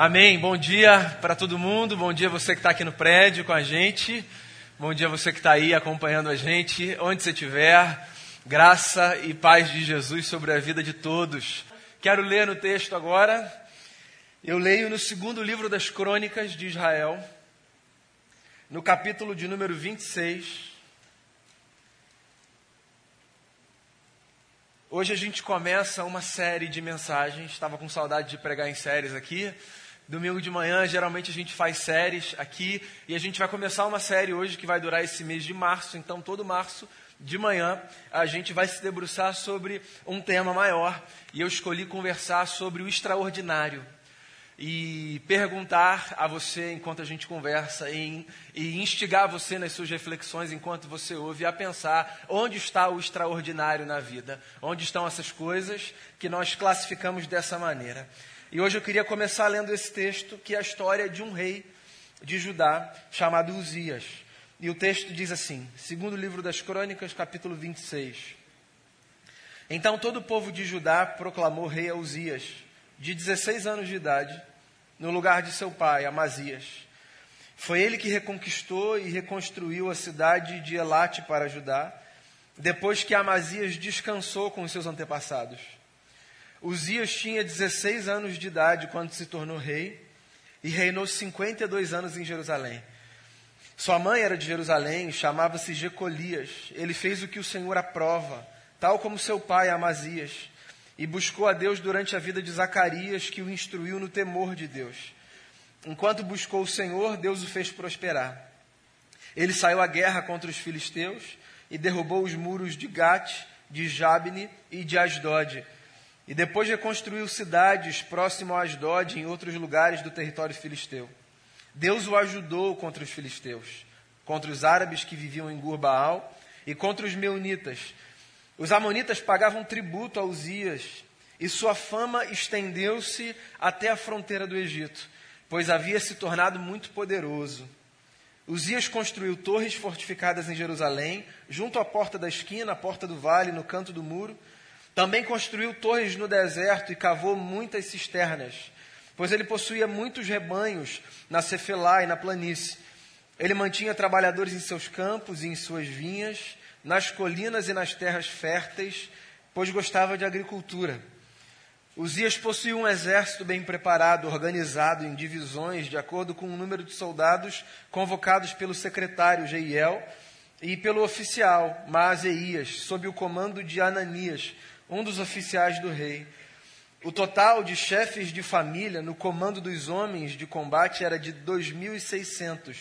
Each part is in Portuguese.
Amém. Bom dia para todo mundo. Bom dia você que está aqui no prédio com a gente. Bom dia você que está aí acompanhando a gente, onde você estiver. Graça e paz de Jesus sobre a vida de todos. Quero ler no texto agora. Eu leio no segundo livro das Crônicas de Israel, no capítulo de número 26. Hoje a gente começa uma série de mensagens. Estava com saudade de pregar em séries aqui. Domingo de manhã, geralmente a gente faz séries aqui e a gente vai começar uma série hoje que vai durar esse mês de março. Então, todo março de manhã, a gente vai se debruçar sobre um tema maior e eu escolhi conversar sobre o extraordinário e perguntar a você enquanto a gente conversa e, e instigar você nas suas reflexões enquanto você ouve a pensar onde está o extraordinário na vida, onde estão essas coisas que nós classificamos dessa maneira. E hoje eu queria começar lendo esse texto, que é a história de um rei de Judá chamado Uzias. E o texto diz assim, segundo livro das Crônicas, capítulo 26. Então todo o povo de Judá proclamou rei a Uzias, de 16 anos de idade, no lugar de seu pai, Amazias. Foi ele que reconquistou e reconstruiu a cidade de Elate para Judá, depois que Amazias descansou com os seus antepassados. Uzias tinha 16 anos de idade quando se tornou rei e reinou 52 anos em Jerusalém. Sua mãe era de Jerusalém, chamava-se Jecolias. Ele fez o que o Senhor aprova, tal como seu pai Amazias, e buscou a Deus durante a vida de Zacarias, que o instruiu no temor de Deus. Enquanto buscou o Senhor, Deus o fez prosperar. Ele saiu à guerra contra os filisteus e derrubou os muros de Gate, de Jabne e de Asdod e depois reconstruiu cidades próximo a Asdod e em outros lugares do território filisteu. Deus o ajudou contra os filisteus, contra os árabes que viviam em Gurbaal e contra os meunitas. Os amonitas pagavam tributo a Uzias e sua fama estendeu-se até a fronteira do Egito, pois havia se tornado muito poderoso. Uzias construiu torres fortificadas em Jerusalém, junto à porta da esquina, à porta do vale, no canto do muro, também construiu torres no deserto e cavou muitas cisternas, pois ele possuía muitos rebanhos na Cefelá e na planície. Ele mantinha trabalhadores em seus campos e em suas vinhas, nas colinas e nas terras férteis, pois gostava de agricultura. Uzias possuía um exército bem preparado, organizado em divisões, de acordo com o número de soldados convocados pelo secretário Jeiel e pelo oficial Maazeias, sob o comando de Ananias, um dos oficiais do rei. O total de chefes de família no comando dos homens de combate era de 2.600.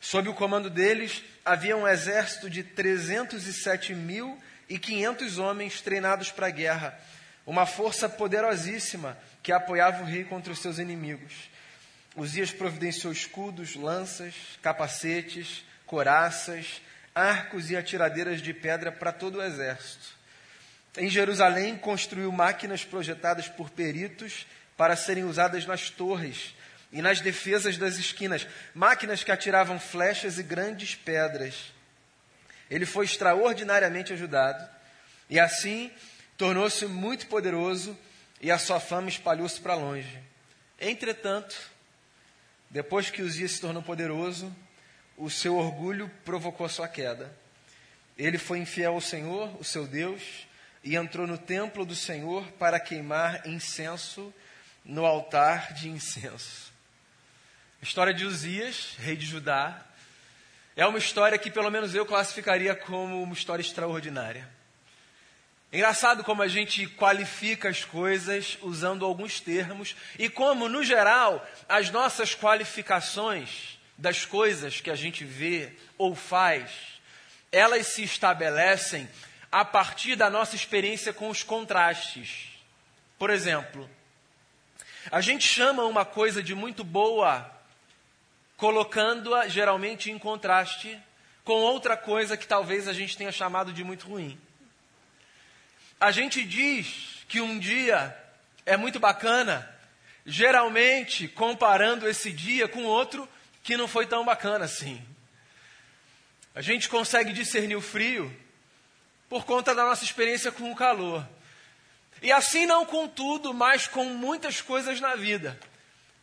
Sob o comando deles, havia um exército de 307.500 homens treinados para a guerra, uma força poderosíssima que apoiava o rei contra os seus inimigos. Uzias providenciou escudos, lanças, capacetes, coraças, arcos e atiradeiras de pedra para todo o exército. Em Jerusalém, construiu máquinas projetadas por peritos para serem usadas nas torres e nas defesas das esquinas, máquinas que atiravam flechas e grandes pedras. Ele foi extraordinariamente ajudado e assim tornou-se muito poderoso e a sua fama espalhou-se para longe. Entretanto, depois que Uzias se tornou poderoso, o seu orgulho provocou a sua queda. Ele foi infiel ao Senhor, o seu Deus, e entrou no templo do Senhor para queimar incenso no altar de incenso. A história de Uzias, rei de Judá, é uma história que pelo menos eu classificaria como uma história extraordinária. Engraçado como a gente qualifica as coisas usando alguns termos e como, no geral, as nossas qualificações das coisas que a gente vê ou faz, elas se estabelecem a partir da nossa experiência com os contrastes. Por exemplo, a gente chama uma coisa de muito boa, colocando-a geralmente em contraste com outra coisa que talvez a gente tenha chamado de muito ruim. A gente diz que um dia é muito bacana, geralmente comparando esse dia com outro que não foi tão bacana assim. A gente consegue discernir o frio por conta da nossa experiência com o calor. E assim não com tudo, mas com muitas coisas na vida.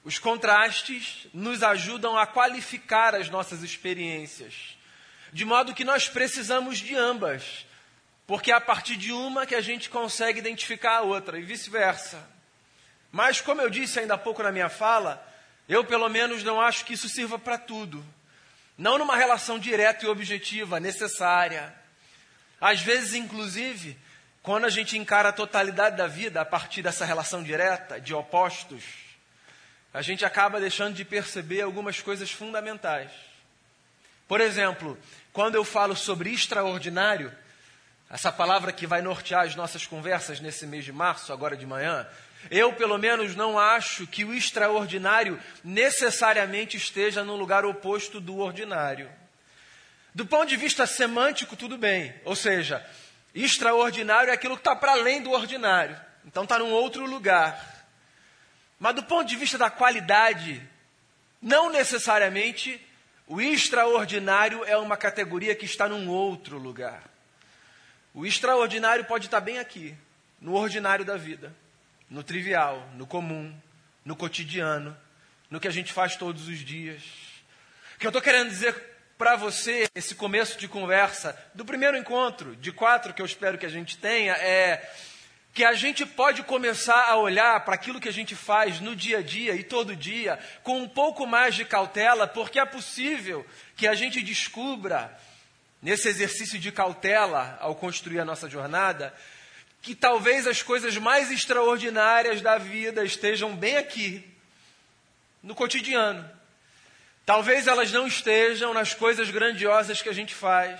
Os contrastes nos ajudam a qualificar as nossas experiências, de modo que nós precisamos de ambas, porque é a partir de uma que a gente consegue identificar a outra e vice-versa. Mas, como eu disse ainda há pouco na minha fala, eu pelo menos não acho que isso sirva para tudo. Não numa relação direta e objetiva, necessária. Às vezes, inclusive, quando a gente encara a totalidade da vida a partir dessa relação direta, de opostos, a gente acaba deixando de perceber algumas coisas fundamentais. Por exemplo, quando eu falo sobre extraordinário, essa palavra que vai nortear as nossas conversas nesse mês de março, agora de manhã, eu, pelo menos, não acho que o extraordinário necessariamente esteja no lugar oposto do ordinário. Do ponto de vista semântico, tudo bem. Ou seja, extraordinário é aquilo que está para além do ordinário. Então está num outro lugar. Mas do ponto de vista da qualidade, não necessariamente o extraordinário é uma categoria que está num outro lugar. O extraordinário pode estar bem aqui, no ordinário da vida, no trivial, no comum, no cotidiano, no que a gente faz todos os dias. O que eu estou querendo dizer para você, esse começo de conversa, do primeiro encontro, de quatro que eu espero que a gente tenha, é que a gente pode começar a olhar para aquilo que a gente faz no dia a dia e todo dia com um pouco mais de cautela, porque é possível que a gente descubra, nesse exercício de cautela ao construir a nossa jornada, que talvez as coisas mais extraordinárias da vida estejam bem aqui, no cotidiano. Talvez elas não estejam nas coisas grandiosas que a gente faz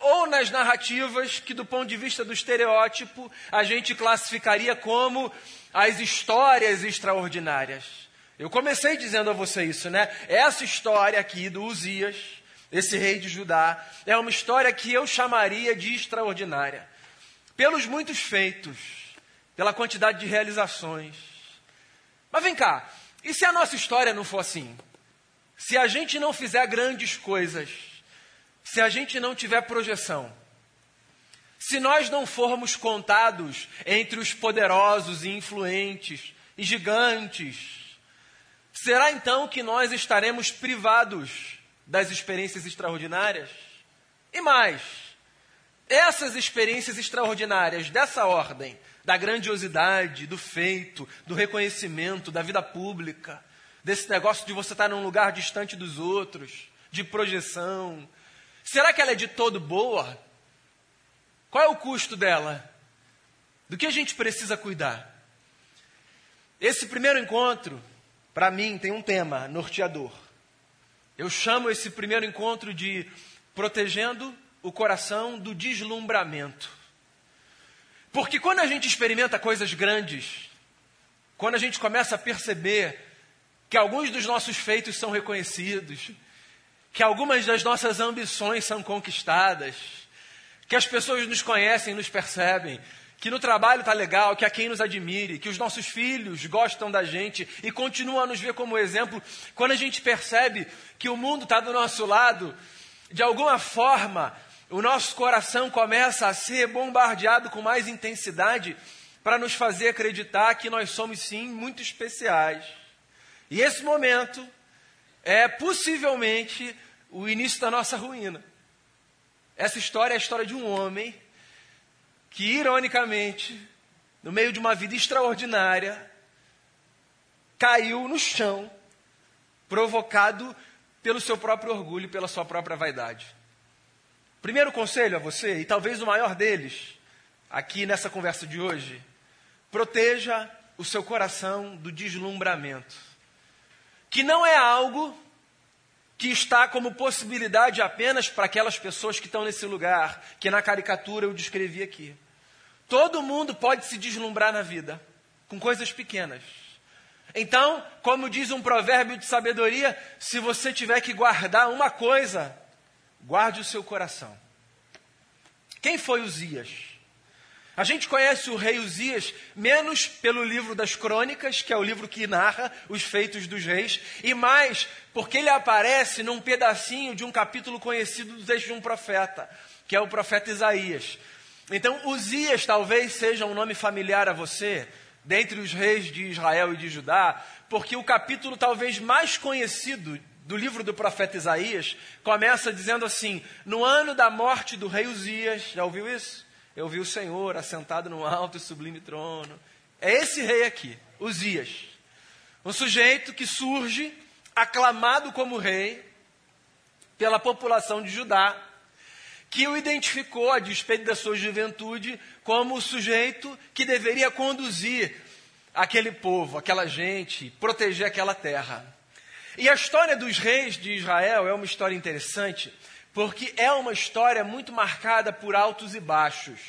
ou nas narrativas que, do ponto de vista do estereótipo, a gente classificaria como as histórias extraordinárias. Eu comecei dizendo a você isso, né? Essa história aqui do Uzias, esse rei de Judá, é uma história que eu chamaria de extraordinária. Pelos muitos feitos, pela quantidade de realizações. Mas vem cá, e se a nossa história não for assim? Se a gente não fizer grandes coisas, se a gente não tiver projeção, se nós não formos contados entre os poderosos e influentes e gigantes, será então que nós estaremos privados das experiências extraordinárias? E mais, essas experiências extraordinárias dessa ordem, da grandiosidade, do feito, do reconhecimento, da vida pública, desse negócio de você estar num lugar distante dos outros, de projeção, Será que ela é de todo boa? Qual é o custo dela? Do que a gente precisa cuidar? Esse primeiro encontro, para mim, tem um tema norteador. Eu chamo esse primeiro encontro de protegendo o coração do deslumbramento. Porque quando a gente experimenta coisas grandes, quando a gente começa a perceber que alguns dos nossos feitos são reconhecidos, que algumas das nossas ambições são conquistadas, que as pessoas nos conhecem, nos percebem, que no trabalho está legal, que há quem nos admire, que os nossos filhos gostam da gente e continuam a nos ver como exemplo. Quando a gente percebe que o mundo está do nosso lado, de alguma forma, o nosso coração começa a ser bombardeado com mais intensidade para nos fazer acreditar que nós somos sim muito especiais. E esse momento é possivelmente o início da nossa ruína. Essa história é a história de um homem que, ironicamente, no meio de uma vida extraordinária, caiu no chão, provocado pelo seu próprio orgulho, pela sua própria vaidade. Primeiro conselho a você, e talvez o maior deles, aqui nessa conversa de hoje, proteja o seu coração do deslumbramento que não é algo que está como possibilidade apenas para aquelas pessoas que estão nesse lugar, que na caricatura eu descrevi aqui. Todo mundo pode se deslumbrar na vida com coisas pequenas. Então, como diz um provérbio de sabedoria, se você tiver que guardar uma coisa, guarde o seu coração. Quem foi Uzias? A gente conhece o rei Uzias menos pelo livro das crônicas, que é o livro que narra os feitos dos reis, e mais porque ele aparece num pedacinho de um capítulo conhecido do texto de um profeta, que é o profeta Isaías. Então, Uzias talvez seja um nome familiar a você, dentre os reis de Israel e de Judá, porque o capítulo talvez mais conhecido do livro do profeta Isaías começa dizendo assim: No ano da morte do rei Uzias, já ouviu isso? Eu vi o Senhor assentado no alto e sublime trono. É esse rei aqui, Uzias. Um sujeito que surge aclamado como rei pela população de Judá, que o identificou, a despeito da sua juventude, como o sujeito que deveria conduzir aquele povo, aquela gente, proteger aquela terra. E a história dos reis de Israel é uma história interessante, porque é uma história muito marcada por altos e baixos.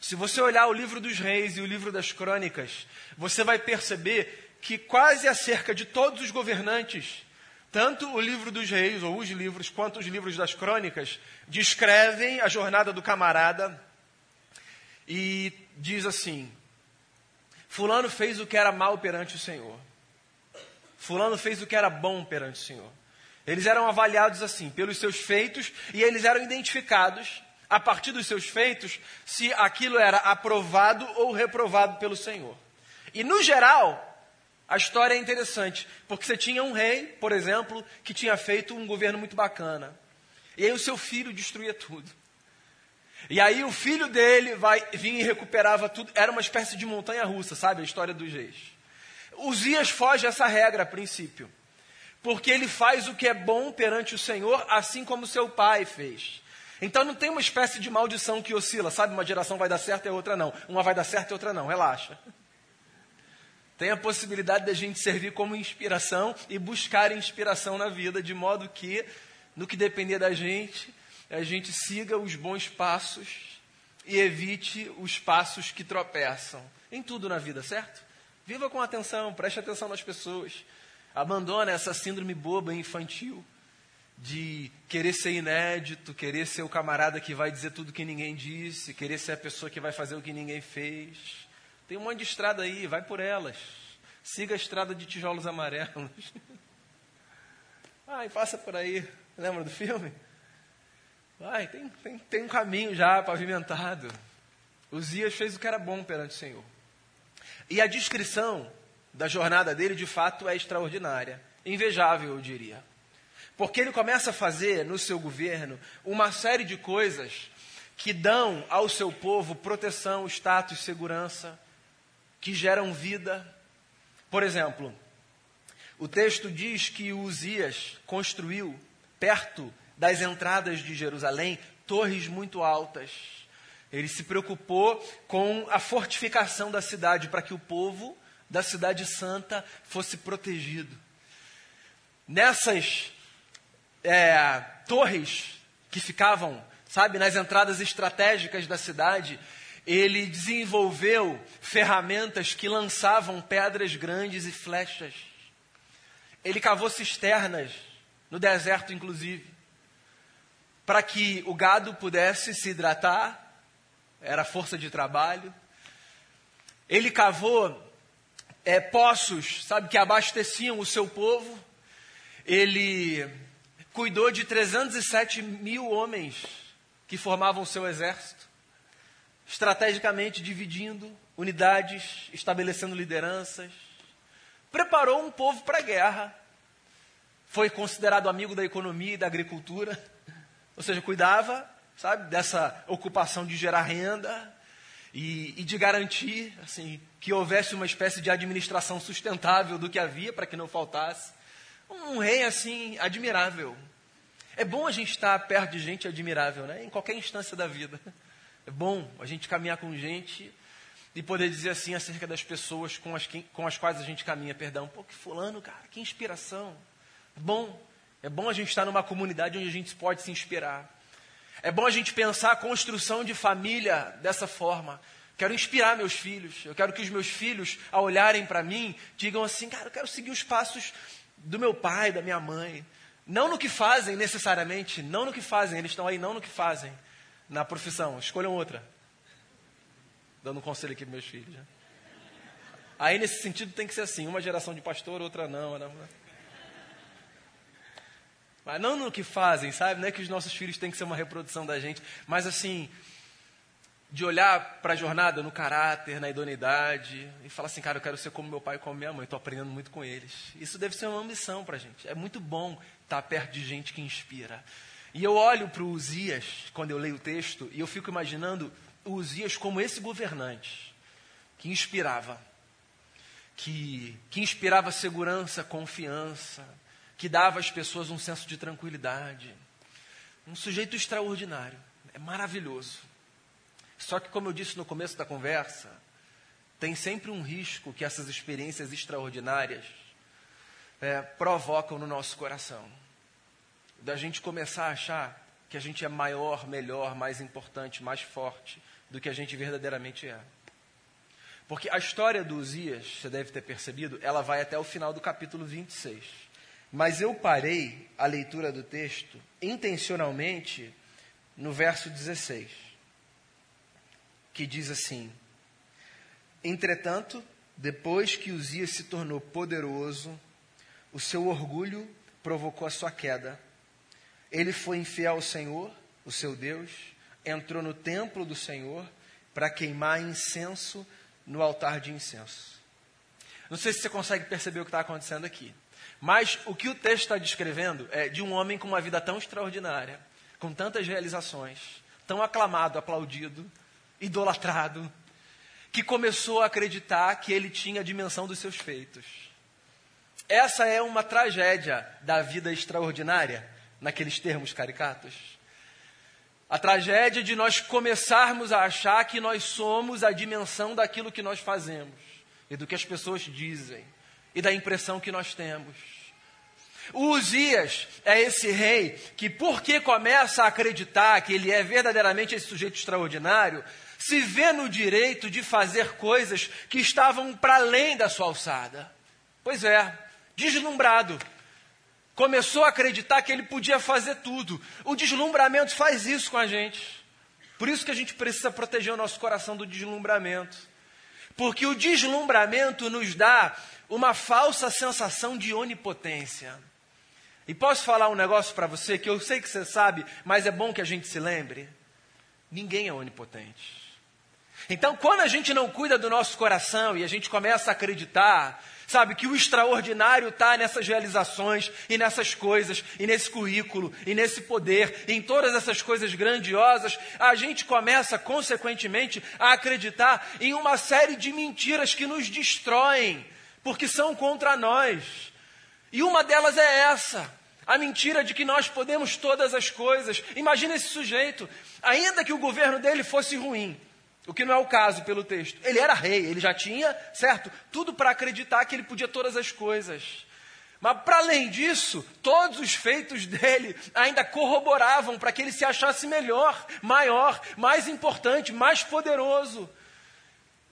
Se você olhar o livro dos reis e o livro das crônicas, você vai perceber que quase acerca de todos os governantes tanto o livro dos reis, ou os livros, quanto os livros das crônicas, descrevem a jornada do camarada e diz assim: Fulano fez o que era mal perante o Senhor. Fulano fez o que era bom perante o Senhor. Eles eram avaliados assim, pelos seus feitos, e eles eram identificados, a partir dos seus feitos, se aquilo era aprovado ou reprovado pelo Senhor. E, no geral, a história é interessante, porque você tinha um rei, por exemplo, que tinha feito um governo muito bacana. E aí o seu filho destruía tudo. E aí o filho dele vai vinha e recuperava tudo. Era uma espécie de montanha russa, sabe? A história dos reis. Uzias foge essa regra a princípio. Porque ele faz o que é bom perante o Senhor, assim como seu pai fez. Então não tem uma espécie de maldição que oscila, sabe? Uma geração vai dar certo e a outra não. Uma vai dar certo e a outra não. Relaxa. Tem a possibilidade da gente servir como inspiração e buscar inspiração na vida, de modo que, no que depender da gente, a gente siga os bons passos e evite os passos que tropeçam. Em tudo na vida, certo? Viva com atenção, preste atenção nas pessoas. Abandona essa síndrome boba e infantil de querer ser inédito, querer ser o camarada que vai dizer tudo que ninguém disse, querer ser a pessoa que vai fazer o que ninguém fez. Tem um monte de estrada aí, vai por elas. Siga a estrada de tijolos amarelos. Ai, passa por aí. Lembra do filme? Vai, tem, tem, tem um caminho já pavimentado. Uzias fez o que era bom perante o Senhor. E a descrição da jornada dele, de fato, é extraordinária. Invejável, eu diria. Porque ele começa a fazer no seu governo uma série de coisas que dão ao seu povo proteção, status, segurança, que geram vida. Por exemplo, o texto diz que Uzias construiu, perto das entradas de Jerusalém, torres muito altas. Ele se preocupou com a fortificação da cidade para que o povo da cidade santa fosse protegido. Nessas é, torres que ficavam, sabe, nas entradas estratégicas da cidade, ele desenvolveu ferramentas que lançavam pedras grandes e flechas. Ele cavou cisternas, no deserto inclusive, para que o gado pudesse se hidratar, era força de trabalho. Ele cavou é, poços, sabe, que abasteciam o seu povo. Ele cuidou de 307 mil homens que formavam seu exército estrategicamente dividindo unidades, estabelecendo lideranças. Preparou um povo para a guerra. Foi considerado amigo da economia e da agricultura. Ou seja, cuidava, sabe, dessa ocupação de gerar renda e, e de garantir, assim, que houvesse uma espécie de administração sustentável do que havia para que não faltasse. Um rei assim admirável. É bom a gente estar perto de gente admirável, né? Em qualquer instância da vida. É bom a gente caminhar com gente e poder dizer assim acerca das pessoas com as, com as quais a gente caminha, perdão. Pô, que fulano, cara, que inspiração. É bom. É bom a gente estar numa comunidade onde a gente pode se inspirar. É bom a gente pensar a construção de família dessa forma. Quero inspirar meus filhos. Eu quero que os meus filhos, ao olharem para mim, digam assim: cara, eu quero seguir os passos do meu pai, da minha mãe. Não no que fazem necessariamente, não no que fazem, eles estão aí não no que fazem, na profissão, escolham outra. Dando um conselho aqui para meus filhos. Né? Aí, nesse sentido, tem que ser assim: uma geração de pastor, outra não. não. Mas não no que fazem, sabe? Não é que os nossos filhos têm que ser uma reprodução da gente, mas assim, de olhar para a jornada no caráter, na idoneidade e falar assim, cara, eu quero ser como meu pai e como minha mãe, estou aprendendo muito com eles. Isso deve ser uma ambição para a gente. É muito bom estar perto de gente que inspira. E eu olho para o Uzias, quando eu leio o texto, e eu fico imaginando o Uzias como esse governante que inspirava, que, que inspirava segurança, confiança, que dava às pessoas um senso de tranquilidade. Um sujeito extraordinário, é maravilhoso. Só que, como eu disse no começo da conversa, tem sempre um risco que essas experiências extraordinárias é, provocam no nosso coração. Da gente começar a achar que a gente é maior, melhor, mais importante, mais forte do que a gente verdadeiramente é. Porque a história do Uzias, você deve ter percebido, ela vai até o final do capítulo 26. Mas eu parei a leitura do texto intencionalmente no verso 16 que diz assim: Entretanto, depois que Uzias se tornou poderoso, o seu orgulho provocou a sua queda. Ele foi infiel ao Senhor, o seu Deus, entrou no templo do Senhor para queimar incenso no altar de incenso. Não sei se você consegue perceber o que está acontecendo aqui, mas o que o texto está descrevendo é de um homem com uma vida tão extraordinária, com tantas realizações, tão aclamado, aplaudido, idolatrado, que começou a acreditar que ele tinha a dimensão dos seus feitos. Essa é uma tragédia da vida extraordinária, naqueles termos caricatos. A tragédia de nós começarmos a achar que nós somos a dimensão daquilo que nós fazemos e do que as pessoas dizem e da impressão que nós temos. O Uzias é esse rei que, porque começa a acreditar que ele é verdadeiramente esse sujeito extraordinário, se vê no direito de fazer coisas que estavam para além da sua alçada. Pois é, deslumbrado. Começou a acreditar que ele podia fazer tudo. O deslumbramento faz isso com a gente. Por isso que a gente precisa proteger o nosso coração do deslumbramento. Porque o deslumbramento nos dá uma falsa sensação de onipotência. E posso falar um negócio para você que eu sei que você sabe, mas é bom que a gente se lembre? Ninguém é onipotente. Então, quando a gente não cuida do nosso coração e a gente começa a acreditar, sabe, que o extraordinário está nessas realizações e nessas coisas, e nesse currículo, e nesse poder, e em todas essas coisas grandiosas, a gente começa, consequentemente, a acreditar em uma série de mentiras que nos destroem, porque são contra nós. E uma delas é essa. A mentira de que nós podemos todas as coisas. Imagina esse sujeito, ainda que o governo dele fosse ruim, o que não é o caso pelo texto. Ele era rei, ele já tinha, certo? Tudo para acreditar que ele podia todas as coisas. Mas, para além disso, todos os feitos dele ainda corroboravam para que ele se achasse melhor, maior, mais importante, mais poderoso.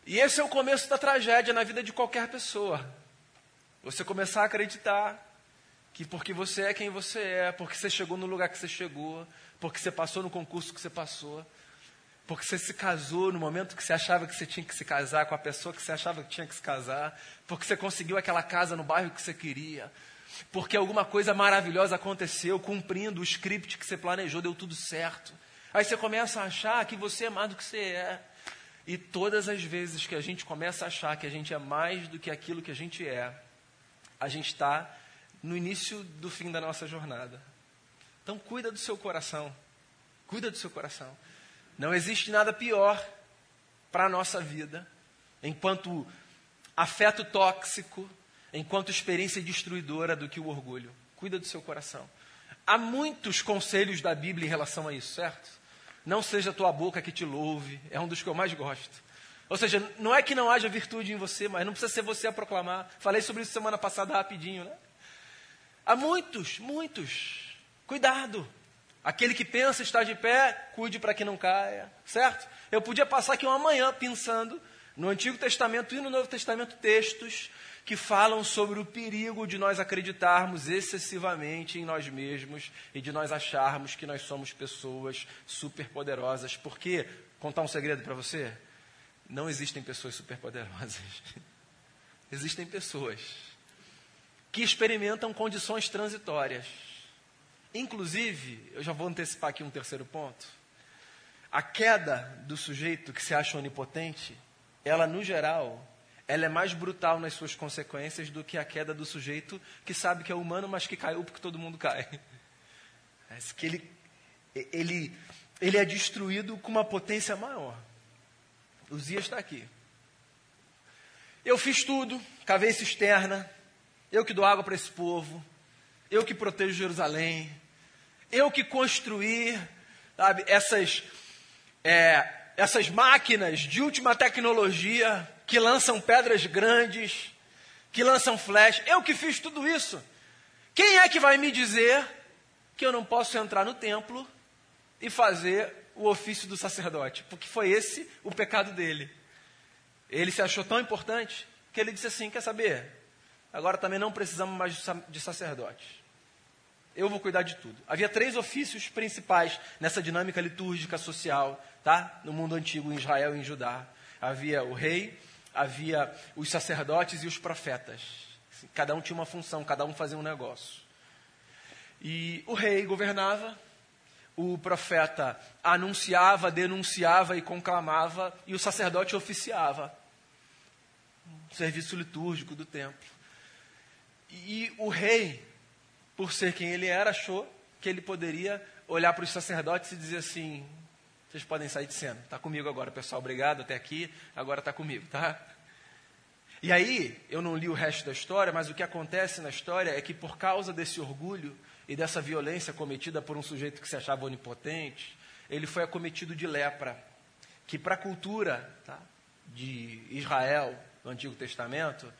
E esse é o começo da tragédia na vida de qualquer pessoa. Você começar a acreditar que porque você é quem você é, porque você chegou no lugar que você chegou, porque você passou no concurso que você passou, porque você se casou no momento que você achava que você tinha que se casar com a pessoa que você achava que tinha que se casar. Porque você conseguiu aquela casa no bairro que você queria. Porque alguma coisa maravilhosa aconteceu, cumprindo o script que você planejou, deu tudo certo. Aí você começa a achar que você é mais do que você é. E todas as vezes que a gente começa a achar que a gente é mais do que aquilo que a gente é, a gente está no início do fim da nossa jornada. Então cuida do seu coração. Cuida do seu coração. Não existe nada pior para a nossa vida, enquanto afeto tóxico, enquanto experiência destruidora do que o orgulho. Cuida do seu coração. Há muitos conselhos da Bíblia em relação a isso, certo? Não seja tua boca que te louve, é um dos que eu mais gosto. Ou seja, não é que não haja virtude em você, mas não precisa ser você a proclamar. Falei sobre isso semana passada rapidinho, né? Há muitos, muitos. Cuidado. Aquele que pensa estar de pé, cuide para que não caia, certo? Eu podia passar aqui uma manhã pensando no Antigo Testamento e no Novo Testamento textos que falam sobre o perigo de nós acreditarmos excessivamente em nós mesmos e de nós acharmos que nós somos pessoas superpoderosas. Porque, contar um segredo para você? Não existem pessoas superpoderosas. Existem pessoas que experimentam condições transitórias Inclusive, eu já vou antecipar aqui um terceiro ponto. A queda do sujeito que se acha onipotente, ela no geral, ela é mais brutal nas suas consequências do que a queda do sujeito que sabe que é humano, mas que caiu porque todo mundo cai. É que ele, ele, ele é destruído com uma potência maior. Uzias está aqui. Eu fiz tudo, cavei cisterna, eu que dou água para esse povo, eu que protejo Jerusalém, eu que construí sabe, essas, é, essas máquinas de última tecnologia que lançam pedras grandes, que lançam flash, eu que fiz tudo isso. Quem é que vai me dizer que eu não posso entrar no templo e fazer o ofício do sacerdote? Porque foi esse o pecado dele. Ele se achou tão importante que ele disse assim: Quer saber? Agora também não precisamos mais de sacerdotes. Eu vou cuidar de tudo. Havia três ofícios principais nessa dinâmica litúrgica social, tá? No mundo antigo, em Israel e em Judá. Havia o rei, havia os sacerdotes e os profetas. Cada um tinha uma função, cada um fazia um negócio. E o rei governava, o profeta anunciava, denunciava e conclamava, e o sacerdote oficiava. O serviço litúrgico do templo. E o rei por ser quem ele era, achou que ele poderia olhar para os sacerdotes e dizer assim: vocês podem sair de cena, está comigo agora, pessoal, obrigado até aqui, agora está comigo, tá? E aí, eu não li o resto da história, mas o que acontece na história é que por causa desse orgulho e dessa violência cometida por um sujeito que se achava onipotente, ele foi acometido de lepra, que para a cultura tá, de Israel, no Antigo Testamento,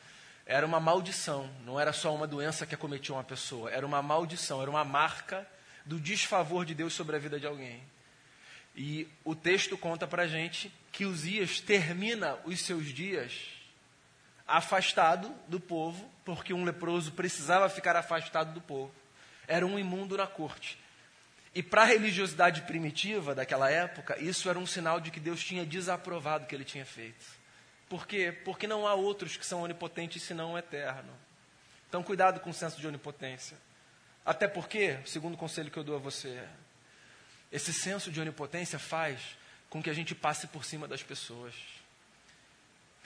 era uma maldição, não era só uma doença que acometia uma pessoa, era uma maldição, era uma marca do desfavor de Deus sobre a vida de alguém. E o texto conta para gente que Uzias termina os seus dias afastado do povo, porque um leproso precisava ficar afastado do povo. Era um imundo na corte. E para a religiosidade primitiva daquela época, isso era um sinal de que Deus tinha desaprovado o que ele tinha feito. Por quê? Porque não há outros que são onipotentes senão o eterno. Então, cuidado com o senso de onipotência. Até porque, segundo o conselho que eu dou a você, esse senso de onipotência faz com que a gente passe por cima das pessoas.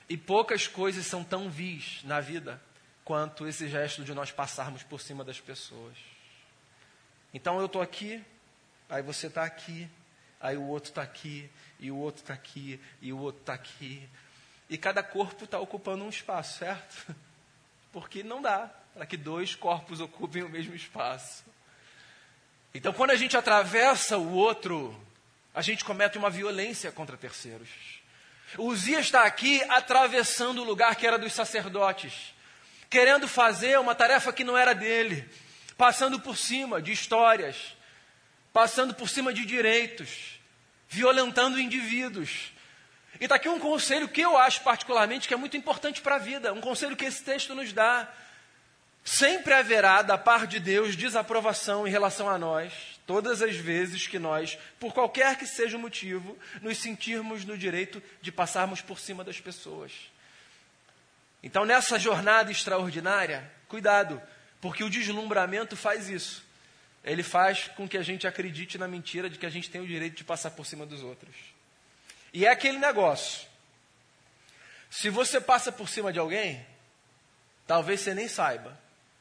E poucas coisas são tão vis na vida quanto esse gesto de nós passarmos por cima das pessoas. Então eu estou aqui, aí você está aqui, aí o outro está aqui, e o outro está aqui, e o outro está aqui, e cada corpo está ocupando um espaço, certo? Porque não dá para que dois corpos ocupem o mesmo espaço. Então, quando a gente atravessa o outro, a gente comete uma violência contra terceiros. Uzias está aqui atravessando o lugar que era dos sacerdotes, querendo fazer uma tarefa que não era dele, passando por cima de histórias, passando por cima de direitos, violentando indivíduos, e está aqui um conselho que eu acho particularmente que é muito importante para a vida, um conselho que esse texto nos dá. Sempre haverá, da parte de Deus, desaprovação em relação a nós, todas as vezes que nós, por qualquer que seja o motivo, nos sentirmos no direito de passarmos por cima das pessoas. Então, nessa jornada extraordinária, cuidado, porque o deslumbramento faz isso. Ele faz com que a gente acredite na mentira de que a gente tem o direito de passar por cima dos outros. E é aquele negócio. Se você passa por cima de alguém, talvez você nem saiba,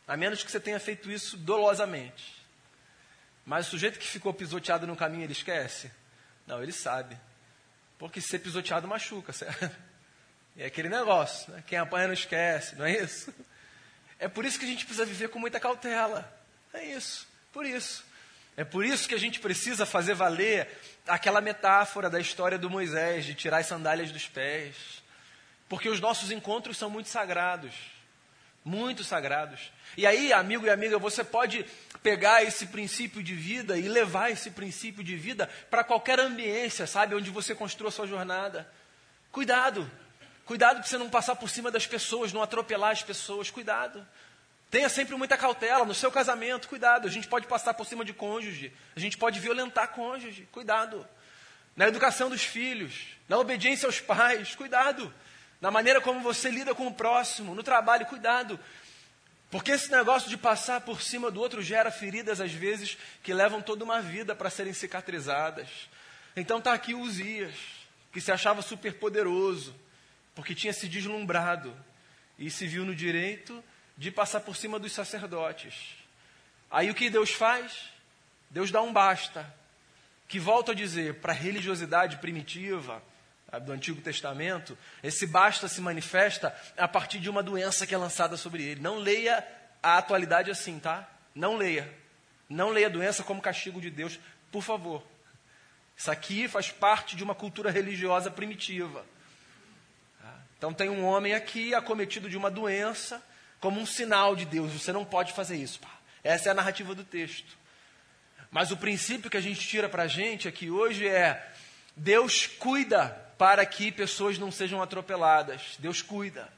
a menos que você tenha feito isso dolosamente. Mas o sujeito que ficou pisoteado no caminho, ele esquece? Não, ele sabe. Porque ser pisoteado machuca, certo? É aquele negócio, né? quem apanha não esquece, não é isso? É por isso que a gente precisa viver com muita cautela. É isso, por isso. É por isso que a gente precisa fazer valer aquela metáfora da história do Moisés, de tirar as sandálias dos pés. Porque os nossos encontros são muito sagrados. Muito sagrados. E aí, amigo e amiga, você pode pegar esse princípio de vida e levar esse princípio de vida para qualquer ambiência, sabe? Onde você construa a sua jornada. Cuidado. Cuidado para você não passar por cima das pessoas, não atropelar as pessoas. Cuidado. Tenha sempre muita cautela no seu casamento, cuidado. A gente pode passar por cima de cônjuge, a gente pode violentar cônjuge, cuidado. Na educação dos filhos, na obediência aos pais, cuidado. Na maneira como você lida com o próximo, no trabalho, cuidado. Porque esse negócio de passar por cima do outro gera feridas, às vezes, que levam toda uma vida para serem cicatrizadas. Então está aqui Uzias, que se achava superpoderoso, porque tinha se deslumbrado e se viu no direito de passar por cima dos sacerdotes. Aí o que Deus faz? Deus dá um basta, que volta a dizer, para a religiosidade primitiva do Antigo Testamento, esse basta se manifesta a partir de uma doença que é lançada sobre ele. Não leia a atualidade assim, tá? Não leia. Não leia a doença como castigo de Deus, por favor. Isso aqui faz parte de uma cultura religiosa primitiva. Então tem um homem aqui acometido de uma doença como um sinal de Deus. Você não pode fazer isso. Pá. Essa é a narrativa do texto. Mas o princípio que a gente tira para a gente aqui hoje é: Deus cuida para que pessoas não sejam atropeladas. Deus cuida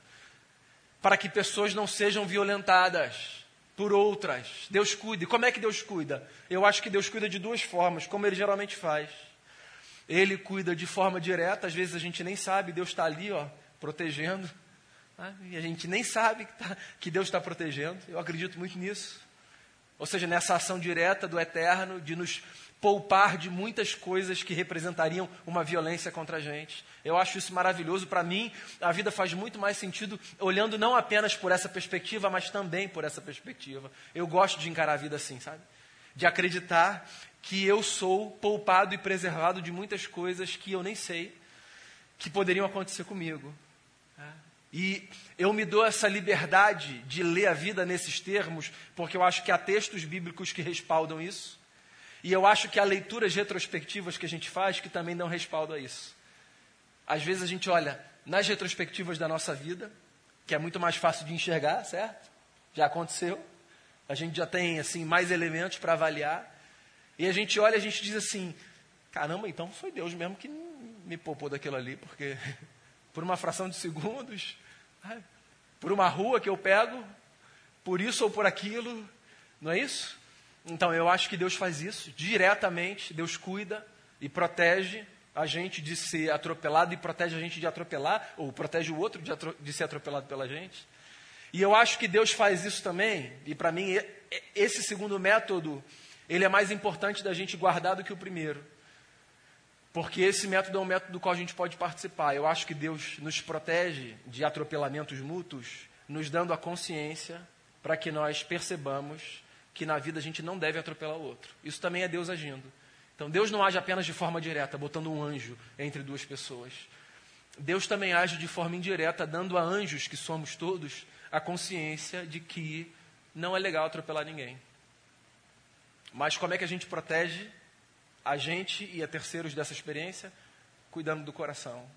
para que pessoas não sejam violentadas por outras. Deus cuida. E como é que Deus cuida? Eu acho que Deus cuida de duas formas, como ele geralmente faz. Ele cuida de forma direta, às vezes a gente nem sabe, Deus está ali, ó, protegendo. Né? E a gente nem sabe que, tá, que Deus está protegendo. Eu acredito muito nisso. Ou seja, nessa ação direta do eterno de nos poupar de muitas coisas que representariam uma violência contra a gente. Eu acho isso maravilhoso. Para mim, a vida faz muito mais sentido olhando não apenas por essa perspectiva, mas também por essa perspectiva. Eu gosto de encarar a vida assim, sabe? De acreditar que eu sou poupado e preservado de muitas coisas que eu nem sei que poderiam acontecer comigo. E eu me dou essa liberdade de ler a vida nesses termos, porque eu acho que há textos bíblicos que respaldam isso. E eu acho que há leituras retrospectivas que a gente faz que também dão respaldo a isso. Às vezes a gente olha nas retrospectivas da nossa vida, que é muito mais fácil de enxergar, certo? Já aconteceu. A gente já tem assim mais elementos para avaliar. E a gente olha e a gente diz assim: caramba, então foi Deus mesmo que me poupou daquilo ali, porque por uma fração de segundos, por uma rua que eu pego, por isso ou por aquilo, não é isso? Então eu acho que Deus faz isso diretamente, Deus cuida e protege a gente de ser atropelado e protege a gente de atropelar, ou protege o outro de, de ser atropelado pela gente. E eu acho que Deus faz isso também, e para mim esse segundo método, ele é mais importante da gente guardar do que o primeiro. Porque esse método é um método do qual a gente pode participar. Eu acho que Deus nos protege de atropelamentos mútuos, nos dando a consciência para que nós percebamos que na vida a gente não deve atropelar o outro. Isso também é Deus agindo. Então Deus não age apenas de forma direta, botando um anjo entre duas pessoas. Deus também age de forma indireta, dando a anjos, que somos todos, a consciência de que não é legal atropelar ninguém. Mas como é que a gente protege a gente e a terceiros dessa experiência, cuidando do coração.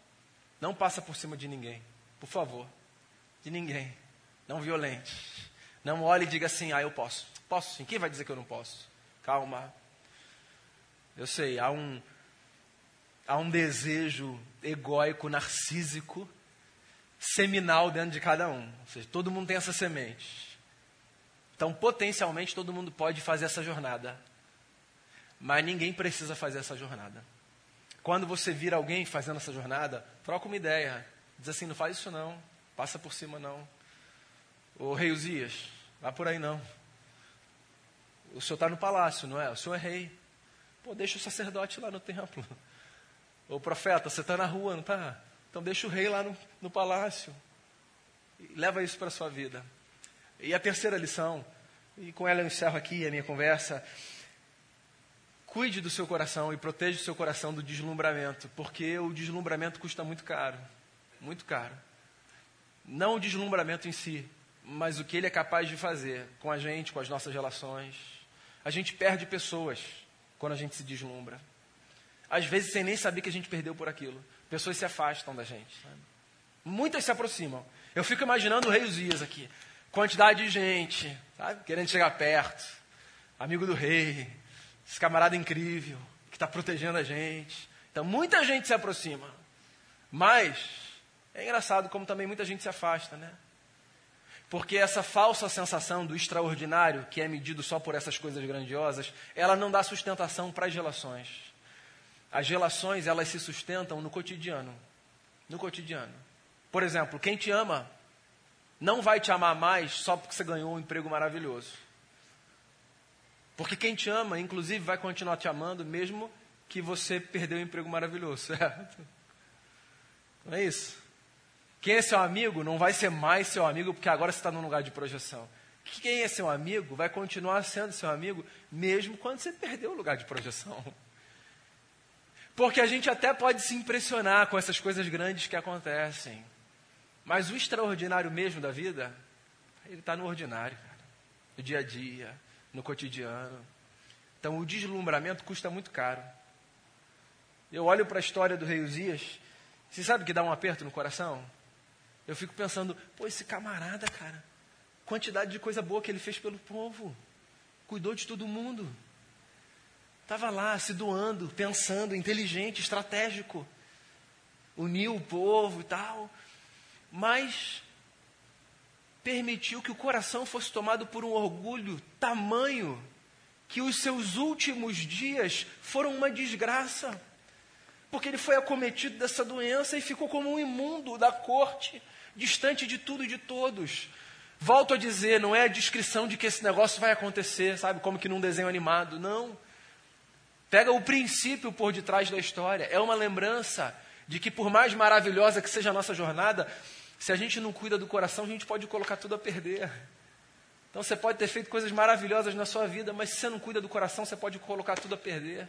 Não passa por cima de ninguém, por favor. De ninguém. Não violente. Não olhe e diga assim, ah, eu posso. Posso sim. Quem vai dizer que eu não posso? Calma. Eu sei, há um, há um desejo egóico, narcísico, seminal dentro de cada um. Ou seja, todo mundo tem essa semente. Então, potencialmente, todo mundo pode fazer essa jornada. Mas ninguém precisa fazer essa jornada. Quando você vira alguém fazendo essa jornada, troca uma ideia. Diz assim: não faz isso não, passa por cima não. O rei Uzias, vá por aí não. O senhor está no palácio, não é? O senhor é rei. Pô, deixa o sacerdote lá no templo. O profeta, você está na rua, não está? Então deixa o rei lá no, no palácio. Leva isso para a sua vida. E a terceira lição, e com ela eu encerro aqui a minha conversa, Cuide do seu coração e proteja o seu coração do deslumbramento, porque o deslumbramento custa muito caro. Muito caro. Não o deslumbramento em si, mas o que ele é capaz de fazer com a gente, com as nossas relações. A gente perde pessoas quando a gente se deslumbra. Às vezes sem nem saber que a gente perdeu por aquilo. Pessoas se afastam da gente. Sabe? Muitas se aproximam. Eu fico imaginando o rei Uzias aqui. Quantidade de gente, sabe? Querendo chegar perto. Amigo do rei, esse camarada incrível, que está protegendo a gente. Então, muita gente se aproxima. Mas, é engraçado como também muita gente se afasta, né? Porque essa falsa sensação do extraordinário, que é medido só por essas coisas grandiosas, ela não dá sustentação para as relações. As relações, elas se sustentam no cotidiano. No cotidiano. Por exemplo, quem te ama não vai te amar mais só porque você ganhou um emprego maravilhoso. Porque quem te ama, inclusive, vai continuar te amando, mesmo que você perdeu um emprego maravilhoso, certo? Não é isso? Quem é seu amigo não vai ser mais seu amigo porque agora você está num lugar de projeção. Quem é seu amigo vai continuar sendo seu amigo mesmo quando você perdeu o lugar de projeção. Porque a gente até pode se impressionar com essas coisas grandes que acontecem. Mas o extraordinário mesmo da vida, ele está no ordinário, no dia a dia, no cotidiano. Então o deslumbramento custa muito caro. Eu olho para a história do rei Uzias, você sabe que dá um aperto no coração? Eu fico pensando, pô, esse camarada, cara, quantidade de coisa boa que ele fez pelo povo, cuidou de todo mundo, estava lá se doando, pensando, inteligente, estratégico, uniu o povo e tal, mas permitiu que o coração fosse tomado por um orgulho tamanho que os seus últimos dias foram uma desgraça porque ele foi acometido dessa doença e ficou como um imundo da corte, distante de tudo e de todos. Volto a dizer, não é a descrição de que esse negócio vai acontecer, sabe, como que num desenho animado, não. Pega o princípio por detrás da história, é uma lembrança de que por mais maravilhosa que seja a nossa jornada, se a gente não cuida do coração, a gente pode colocar tudo a perder. Então você pode ter feito coisas maravilhosas na sua vida, mas se você não cuida do coração, você pode colocar tudo a perder.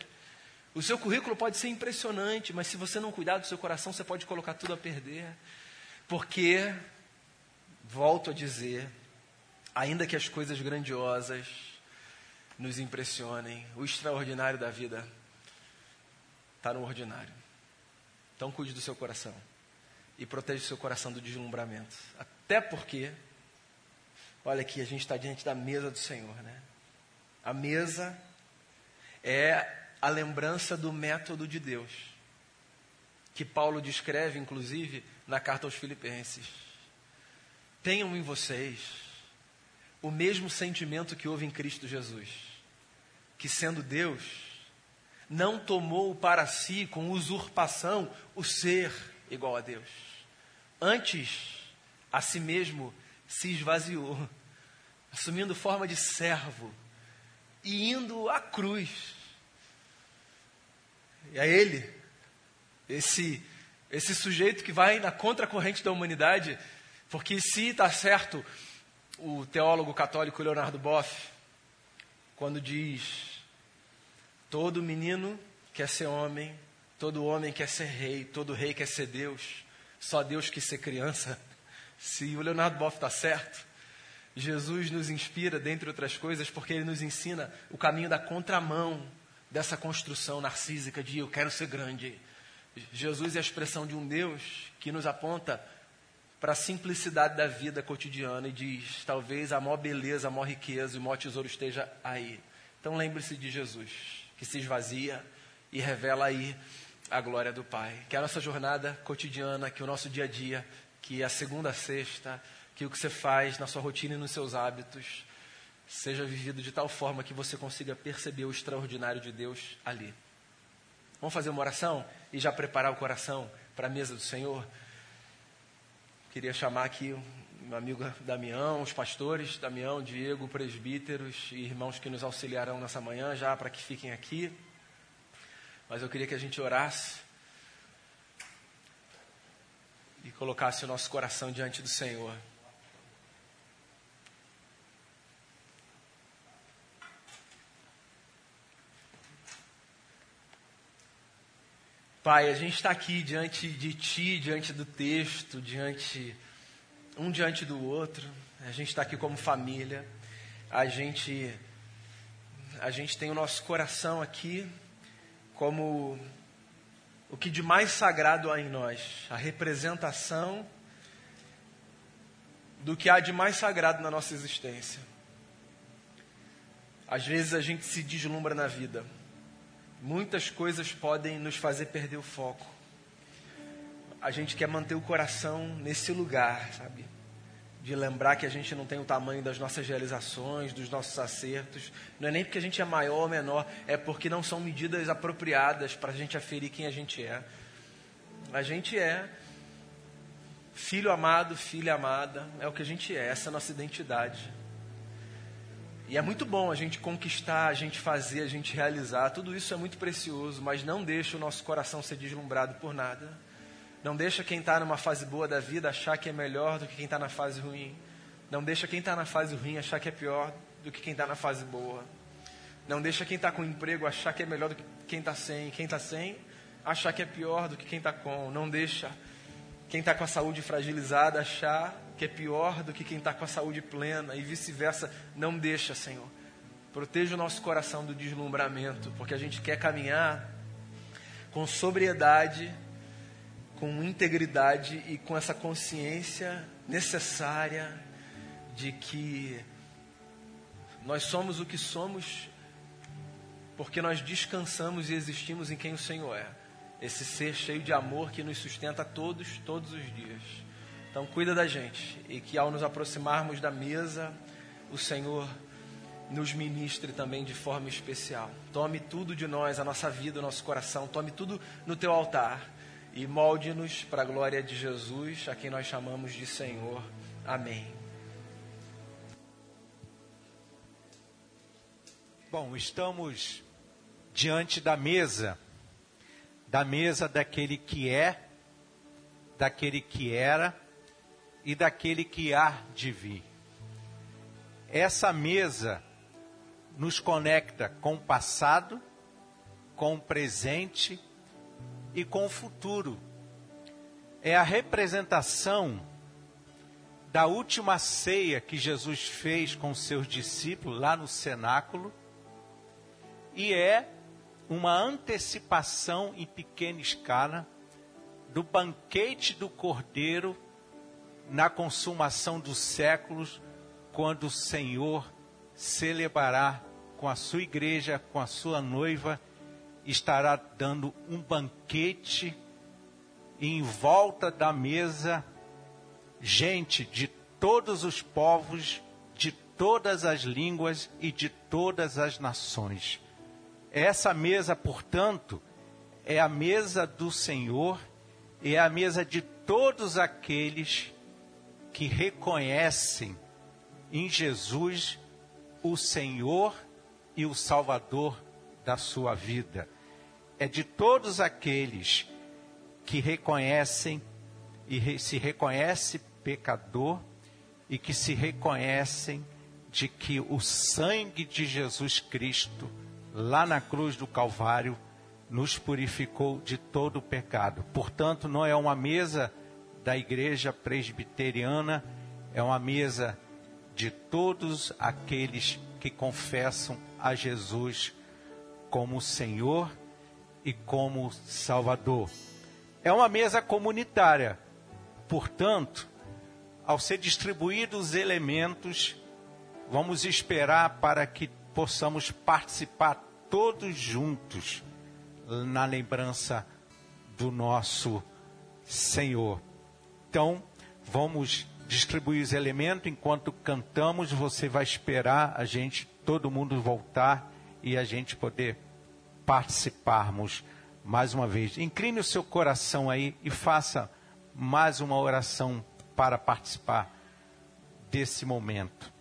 O seu currículo pode ser impressionante, mas se você não cuidar do seu coração, você pode colocar tudo a perder. Porque, volto a dizer, ainda que as coisas grandiosas nos impressionem, o extraordinário da vida está no ordinário. Então, cuide do seu coração e proteja o seu coração do deslumbramento. Até porque, olha aqui, a gente está diante da mesa do Senhor, né? A mesa é a lembrança do método de Deus, que Paulo descreve, inclusive, na carta aos Filipenses. Tenham em vocês o mesmo sentimento que houve em Cristo Jesus, que sendo Deus, não tomou para si com usurpação o ser igual a Deus. Antes, a si mesmo se esvaziou, assumindo forma de servo e indo à cruz. E é ele, esse, esse sujeito que vai na contracorrente da humanidade, porque se está certo o teólogo católico Leonardo Boff, quando diz: todo menino quer ser homem, todo homem quer ser rei, todo rei quer ser Deus, só Deus quer ser criança. Se o Leonardo Boff está certo, Jesus nos inspira, dentre outras coisas, porque ele nos ensina o caminho da contramão dessa construção narcísica de eu quero ser grande. Jesus é a expressão de um Deus que nos aponta para a simplicidade da vida cotidiana e diz: talvez a maior beleza, a maior riqueza e o maior tesouro esteja aí. Então lembre-se de Jesus, que se esvazia e revela aí a glória do Pai. Que a nossa jornada cotidiana, que o nosso dia a dia, que a segunda a sexta, que o que você faz na sua rotina e nos seus hábitos, seja vivido de tal forma que você consiga perceber o extraordinário de Deus ali. Vamos fazer uma oração e já preparar o coração para a mesa do Senhor? Queria chamar aqui meu amigo Damião, os pastores, Damião, Diego, presbíteros e irmãos que nos auxiliarão nessa manhã, já para que fiquem aqui. Mas eu queria que a gente orasse e colocasse o nosso coração diante do Senhor. Pai, a gente está aqui diante de Ti, diante do texto, diante um diante do outro. A gente está aqui como família. A gente a gente tem o nosso coração aqui como o que de mais sagrado há em nós, a representação do que há de mais sagrado na nossa existência. Às vezes a gente se deslumbra na vida muitas coisas podem nos fazer perder o foco. A gente quer manter o coração nesse lugar, sabe? De lembrar que a gente não tem o tamanho das nossas realizações, dos nossos acertos. Não é nem porque a gente é maior ou menor, é porque não são medidas apropriadas para a gente aferir quem a gente é. A gente é filho amado, filha amada, é o que a gente é, essa é a nossa identidade. E é muito bom a gente conquistar, a gente fazer, a gente realizar. Tudo isso é muito precioso, mas não deixa o nosso coração ser deslumbrado por nada. Não deixa quem está numa fase boa da vida achar que é melhor do que quem está na fase ruim. Não deixa quem está na fase ruim achar que é pior do que quem está na fase boa. Não deixa quem está com emprego achar que é melhor do que quem está sem. Quem está sem achar que é pior do que quem está com. Não deixa quem está com a saúde fragilizada achar que é pior do que quem está com a saúde plena e vice-versa. Não deixa, Senhor. Proteja o nosso coração do deslumbramento, porque a gente quer caminhar com sobriedade com integridade e com essa consciência necessária de que nós somos o que somos porque nós descansamos e existimos em quem o Senhor é. Esse ser cheio de amor que nos sustenta todos, todos os dias. Então, cuida da gente e que ao nos aproximarmos da mesa, o Senhor nos ministre também de forma especial. Tome tudo de nós, a nossa vida, o nosso coração, tome tudo no teu altar e molde-nos para a glória de Jesus, a quem nós chamamos de Senhor. Amém. Bom, estamos diante da mesa, da mesa daquele que é, daquele que era e daquele que há de vir. Essa mesa nos conecta com o passado, com o presente e com o futuro. É a representação da última ceia que Jesus fez com seus discípulos lá no cenáculo e é uma antecipação em pequena escala do banquete do Cordeiro na consumação dos séculos, quando o Senhor celebrará com a sua igreja, com a sua noiva estará dando um banquete em volta da mesa gente de todos os povos, de todas as línguas e de todas as nações. Essa mesa, portanto, é a mesa do Senhor, é a mesa de todos aqueles que reconhecem em Jesus o Senhor e o Salvador da sua vida. É de todos aqueles que reconhecem e se reconhece pecador e que se reconhecem de que o sangue de Jesus Cristo, lá na cruz do Calvário, nos purificou de todo o pecado. Portanto, não é uma mesa da igreja presbiteriana, é uma mesa de todos aqueles que confessam a Jesus como Senhor e como Salvador. É uma mesa comunitária. Portanto, ao ser distribuídos os elementos, vamos esperar para que possamos participar todos juntos na lembrança do nosso Senhor. Então, vamos distribuir os elementos enquanto cantamos, você vai esperar a gente, todo mundo voltar e a gente poder participarmos mais uma vez. Incline o seu coração aí e faça mais uma oração para participar desse momento.